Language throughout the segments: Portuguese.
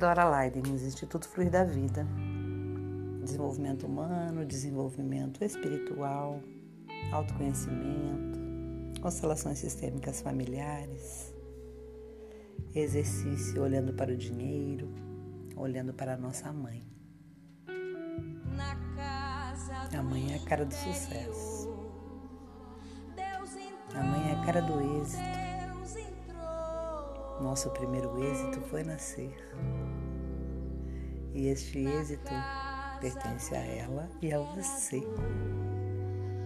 Dora Leidens, Instituto Fluir da Vida. Desenvolvimento humano, desenvolvimento espiritual, autoconhecimento, constelações sistêmicas familiares, exercício olhando para o dinheiro, olhando para a nossa mãe. A mãe é a cara do sucesso. A mãe é a cara do êxito. Nosso primeiro êxito foi nascer. E este êxito pertence a ela e a você.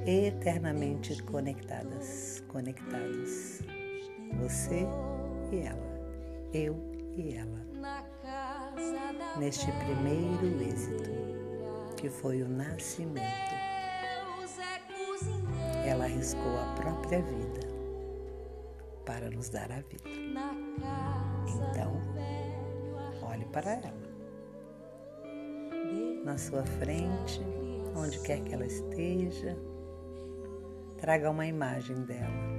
Eternamente conectadas, conectados. Você e ela, eu e ela. Neste primeiro êxito, que foi o nascimento, ela arriscou a própria vida para nos dar a vida. Então, olhe para ela. Na sua frente, onde quer que ela esteja, traga uma imagem dela.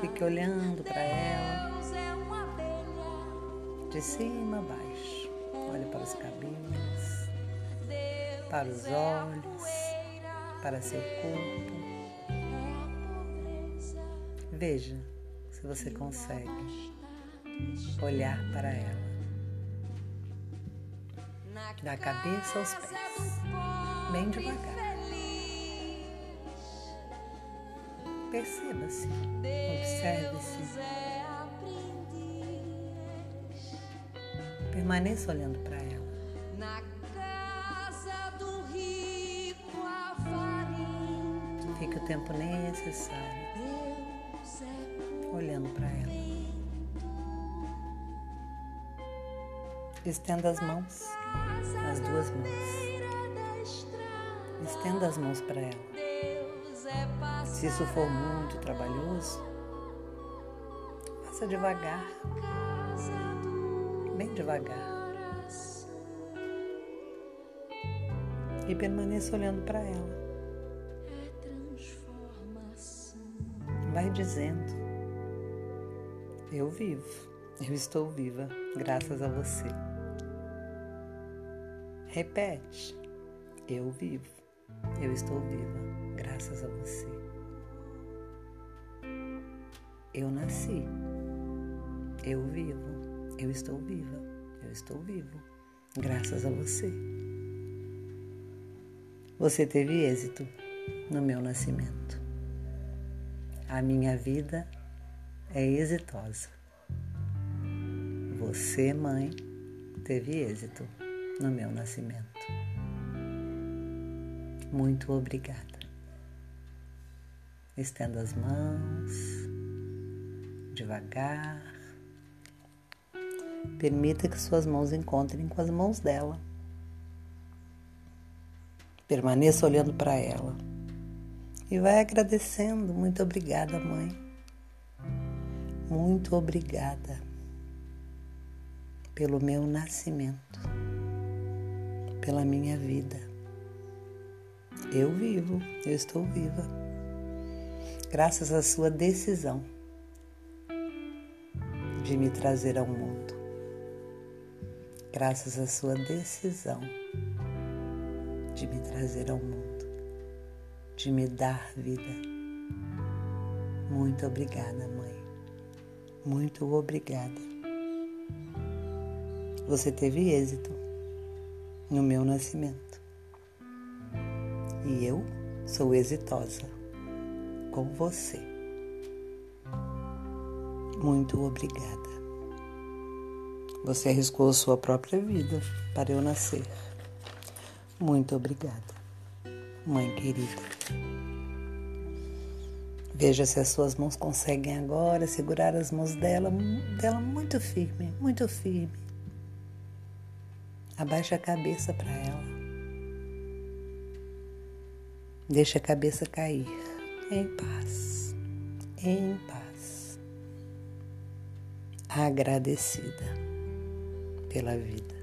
Fique olhando para ela, de cima a baixo. Olhe para os cabelos, para os olhos, para seu corpo. Veja se você consegue olhar para ela, da cabeça aos pés, bem devagar. Perceba-se, observe-se. Permaneça olhando para ela. Fique o tempo necessário olhando para ela. Estenda as mãos, as duas mãos. Estenda as mãos para ela. Se isso for muito trabalhoso, faça devagar, bem devagar. E permaneça olhando para ela. Vai dizendo. Eu vivo, eu estou viva, graças a você. Repete, eu vivo, eu estou viva, graças a você. Eu nasci, eu vivo, eu estou viva, eu estou vivo, graças a você. Você teve êxito no meu nascimento. A minha vida é exitosa. Você, mãe, teve êxito no meu nascimento. Muito obrigada. Estenda as mãos, devagar. Permita que suas mãos encontrem com as mãos dela. Permaneça olhando para ela e vai agradecendo. Muito obrigada, mãe. Muito obrigada pelo meu nascimento, pela minha vida. Eu vivo, eu estou viva, graças à sua decisão de me trazer ao mundo, graças à sua decisão de me trazer ao mundo, de me dar vida. Muito obrigada. Muito obrigada. Você teve êxito no meu nascimento. E eu sou exitosa com você. Muito obrigada. Você arriscou sua própria vida para eu nascer. Muito obrigada, mãe querida. Veja se as suas mãos conseguem agora segurar as mãos dela, dela muito firme, muito firme. Abaixa a cabeça para ela. Deixa a cabeça cair em paz, em paz. Agradecida pela vida.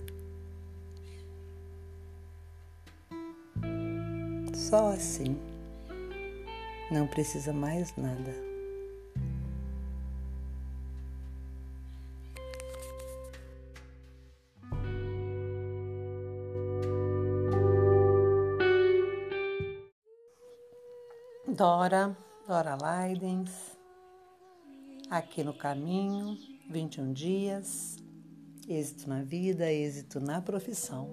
Só assim não precisa mais nada. Dora, Dora Leidens, aqui no caminho, 21 dias, êxito na vida, êxito na profissão,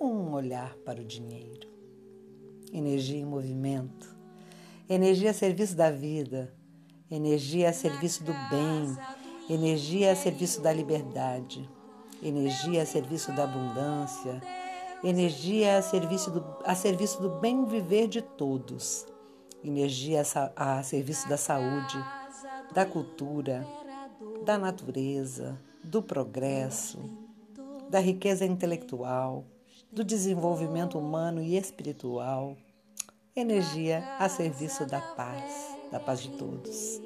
um olhar para o dinheiro, energia em movimento, energia a serviço da vida, energia a serviço do bem, energia a serviço da liberdade, energia a serviço da abundância, energia a serviço do, a serviço do bem viver de todos. Energia a serviço da saúde, da cultura, da natureza, do progresso, da riqueza intelectual, do desenvolvimento humano e espiritual, energia a serviço da paz, da paz de todos.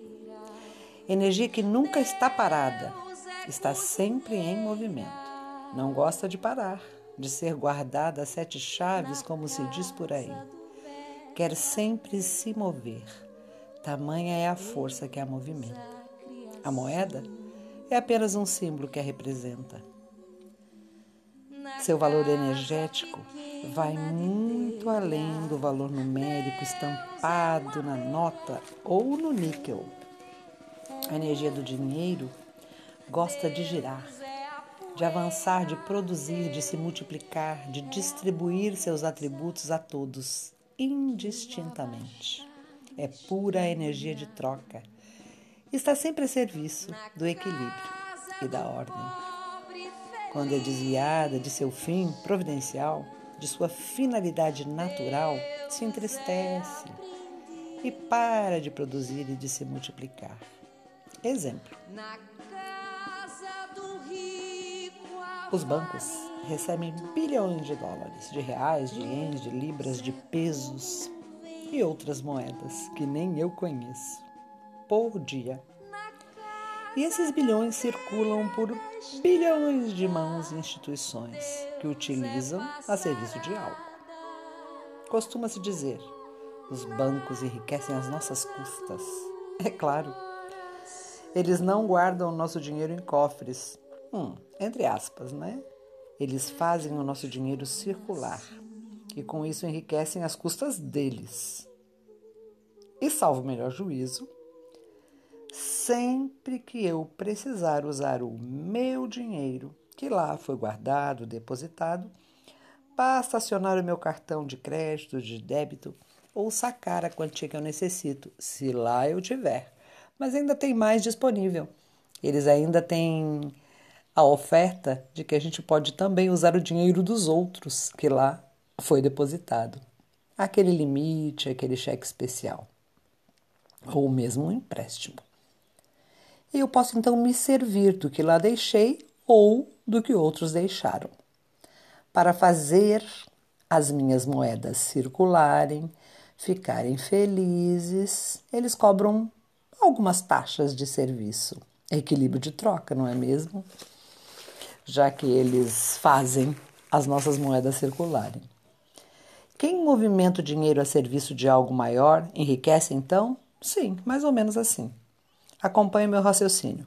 Energia que nunca está parada, está sempre em movimento. Não gosta de parar, de ser guardada a sete chaves, como se diz por aí quer sempre se mover. Tamanha é a força que a movimenta. A moeda é apenas um símbolo que a representa. Seu valor energético vai muito além do valor numérico estampado na nota ou no níquel. A energia do dinheiro gosta de girar, de avançar, de produzir, de se multiplicar, de distribuir seus atributos a todos indistintamente. É pura energia de troca. Está sempre a serviço do equilíbrio e da ordem. Quando é desviada de seu fim providencial, de sua finalidade natural, se entristece e para de produzir e de se multiplicar. Exemplo: os bancos recebem bilhões de dólares, de reais, de ienes, de libras, de pesos e outras moedas que nem eu conheço, por dia. E esses bilhões circulam por bilhões de mãos e instituições que utilizam a serviço de algo. Costuma-se dizer: os bancos enriquecem as nossas custas. É claro, eles não guardam o nosso dinheiro em cofres, hum, entre aspas, né? Eles fazem o nosso dinheiro circular e com isso enriquecem as custas deles. E salvo o melhor juízo, sempre que eu precisar usar o meu dinheiro, que lá foi guardado, depositado, basta acionar o meu cartão de crédito, de débito ou sacar a quantia que eu necessito, se lá eu tiver. Mas ainda tem mais disponível. Eles ainda têm a oferta de que a gente pode também usar o dinheiro dos outros que lá foi depositado. Aquele limite, aquele cheque especial. Ou mesmo um empréstimo. E eu posso então me servir do que lá deixei ou do que outros deixaram. Para fazer as minhas moedas circularem, ficarem felizes, eles cobram algumas taxas de serviço. Equilíbrio de troca, não é mesmo? já que eles fazem as nossas moedas circularem. Quem movimenta o dinheiro a serviço de algo maior enriquece então? Sim, mais ou menos assim. Acompanhe meu raciocínio.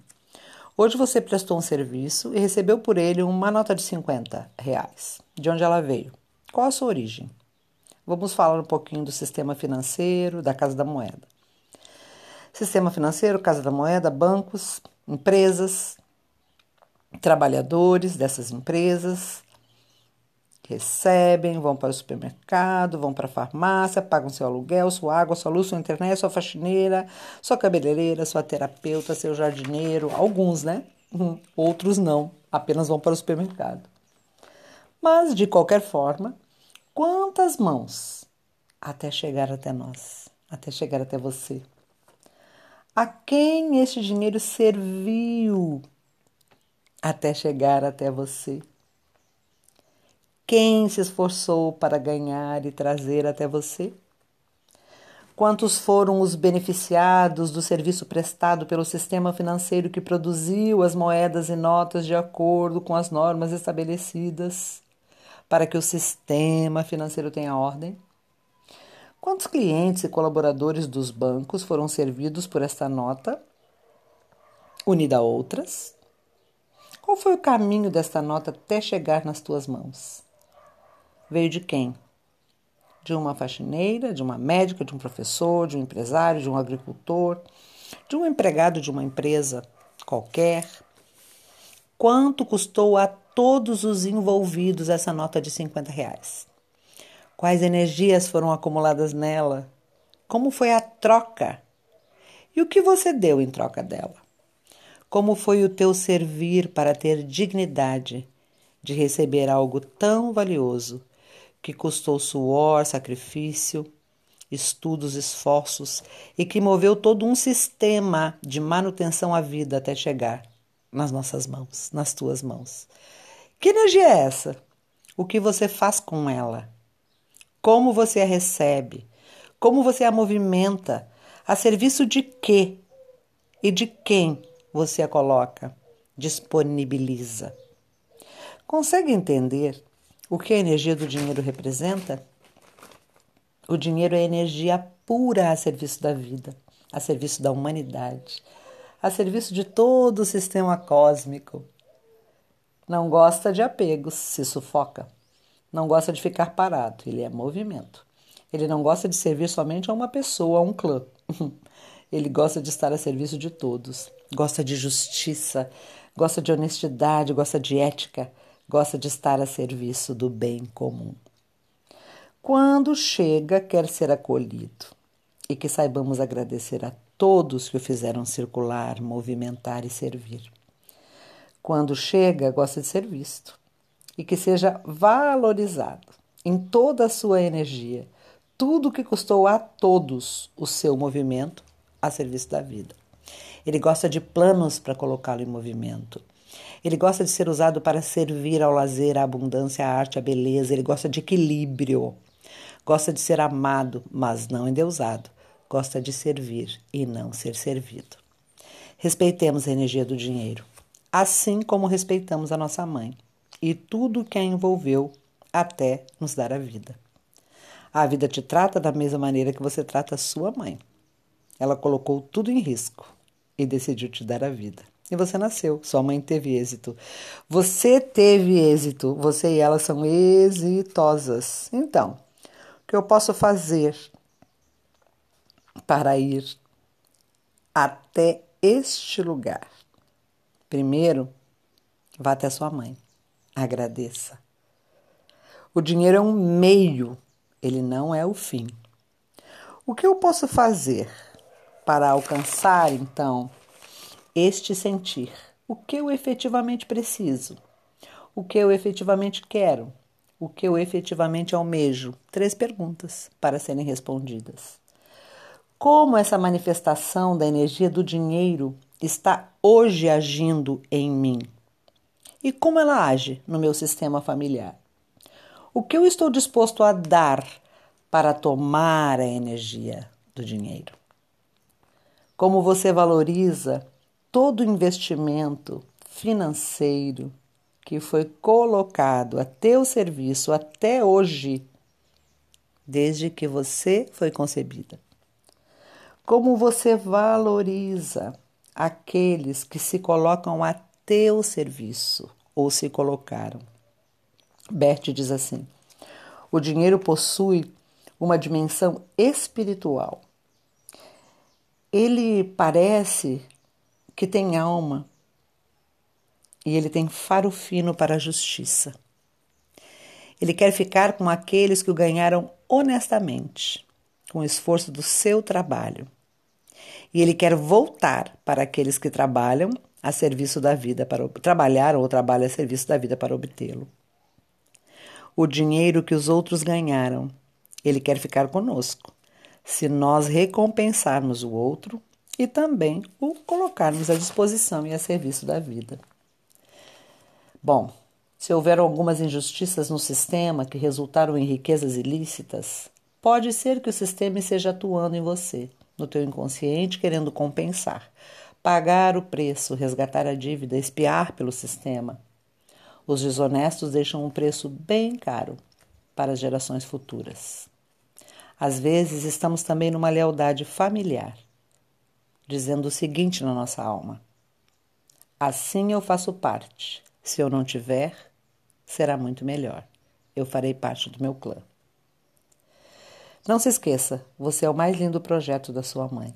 Hoje você prestou um serviço e recebeu por ele uma nota de 50 reais. De onde ela veio? Qual a sua origem? Vamos falar um pouquinho do sistema financeiro, da Casa da Moeda. Sistema financeiro, Casa da Moeda, bancos, empresas, trabalhadores dessas empresas recebem, vão para o supermercado, vão para a farmácia, pagam seu aluguel, sua água, sua luz, sua internet, sua faxineira, sua cabeleireira, sua terapeuta, seu jardineiro, alguns, né? Uhum. Outros não, apenas vão para o supermercado. Mas, de qualquer forma, quantas mãos até chegar até nós, até chegar até você? A quem este dinheiro serviu até chegar até você. Quem se esforçou para ganhar e trazer até você? Quantos foram os beneficiados do serviço prestado pelo sistema financeiro que produziu as moedas e notas de acordo com as normas estabelecidas para que o sistema financeiro tenha ordem? Quantos clientes e colaboradores dos bancos foram servidos por esta nota, unida a outras? Qual foi o caminho desta nota até chegar nas tuas mãos? Veio de quem? de uma faxineira, de uma médica, de um professor, de um empresário, de um agricultor, de um empregado de uma empresa qualquer. Quanto custou a todos os envolvidos essa nota de 50 reais? Quais energias foram acumuladas nela? Como foi a troca? E o que você deu em troca dela? Como foi o teu servir para ter dignidade de receber algo tão valioso que custou suor, sacrifício, estudos, esforços e que moveu todo um sistema de manutenção à vida até chegar nas nossas mãos, nas tuas mãos? Que energia é essa? O que você faz com ela? Como você a recebe? Como você a movimenta? A serviço de quê? E de quem você a coloca? Disponibiliza. Consegue entender o que a energia do dinheiro representa? O dinheiro é energia pura a serviço da vida, a serviço da humanidade, a serviço de todo o sistema cósmico. Não gosta de apegos, se sufoca. Não gosta de ficar parado, ele é movimento. Ele não gosta de servir somente a uma pessoa, a um clã. Ele gosta de estar a serviço de todos. Gosta de justiça, gosta de honestidade, gosta de ética, gosta de estar a serviço do bem comum. Quando chega, quer ser acolhido e que saibamos agradecer a todos que o fizeram circular, movimentar e servir. Quando chega, gosta de ser visto e que seja valorizado em toda a sua energia, tudo que custou a todos o seu movimento a serviço da vida. Ele gosta de planos para colocá-lo em movimento. Ele gosta de ser usado para servir ao lazer, à abundância, à arte, à beleza. Ele gosta de equilíbrio. Gosta de ser amado, mas não endeusado. Gosta de servir e não ser servido. Respeitemos a energia do dinheiro, assim como respeitamos a nossa mãe e tudo que a envolveu até nos dar a vida. A vida te trata da mesma maneira que você trata a sua mãe. Ela colocou tudo em risco e decidiu te dar a vida. E você nasceu, sua mãe teve êxito. Você teve êxito, você e ela são exitosas. Então, o que eu posso fazer para ir até este lugar? Primeiro, vá até sua mãe. Agradeça. O dinheiro é um meio, ele não é o fim. O que eu posso fazer para alcançar, então, este sentir. O que eu efetivamente preciso? O que eu efetivamente quero? O que eu efetivamente almejo? Três perguntas para serem respondidas. Como essa manifestação da energia do dinheiro está hoje agindo em mim? E como ela age no meu sistema familiar? O que eu estou disposto a dar para tomar a energia do dinheiro? Como você valoriza todo investimento financeiro que foi colocado a teu serviço até hoje, desde que você foi concebida. Como você valoriza aqueles que se colocam a teu serviço ou se colocaram. Bert diz assim: o dinheiro possui uma dimensão espiritual. Ele parece que tem alma e ele tem faro fino para a justiça. Ele quer ficar com aqueles que o ganharam honestamente, com o esforço do seu trabalho. E ele quer voltar para aqueles que trabalham a serviço da vida para trabalhar ou trabalham a serviço da vida para obtê-lo. O dinheiro que os outros ganharam, ele quer ficar conosco, se nós recompensarmos o outro e também o colocarmos à disposição e a serviço da vida. Bom, se houver algumas injustiças no sistema que resultaram em riquezas ilícitas, pode ser que o sistema esteja atuando em você, no teu inconsciente, querendo compensar, pagar o preço, resgatar a dívida, espiar pelo sistema. Os desonestos deixam um preço bem caro para as gerações futuras. Às vezes estamos também numa lealdade familiar dizendo o seguinte na nossa alma: Assim eu faço parte. Se eu não tiver, será muito melhor. Eu farei parte do meu clã. Não se esqueça, você é o mais lindo projeto da sua mãe.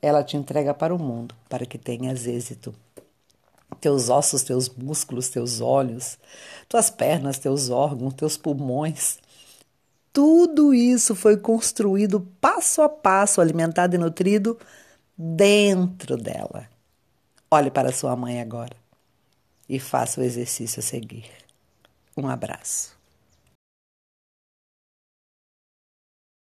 Ela te entrega para o mundo para que tenhas êxito. Teus ossos, teus músculos, teus olhos, tuas pernas, teus órgãos, teus pulmões. Tudo isso foi construído passo a passo, alimentado e nutrido dentro dela. Olhe para sua mãe agora e faça o exercício a seguir. Um abraço.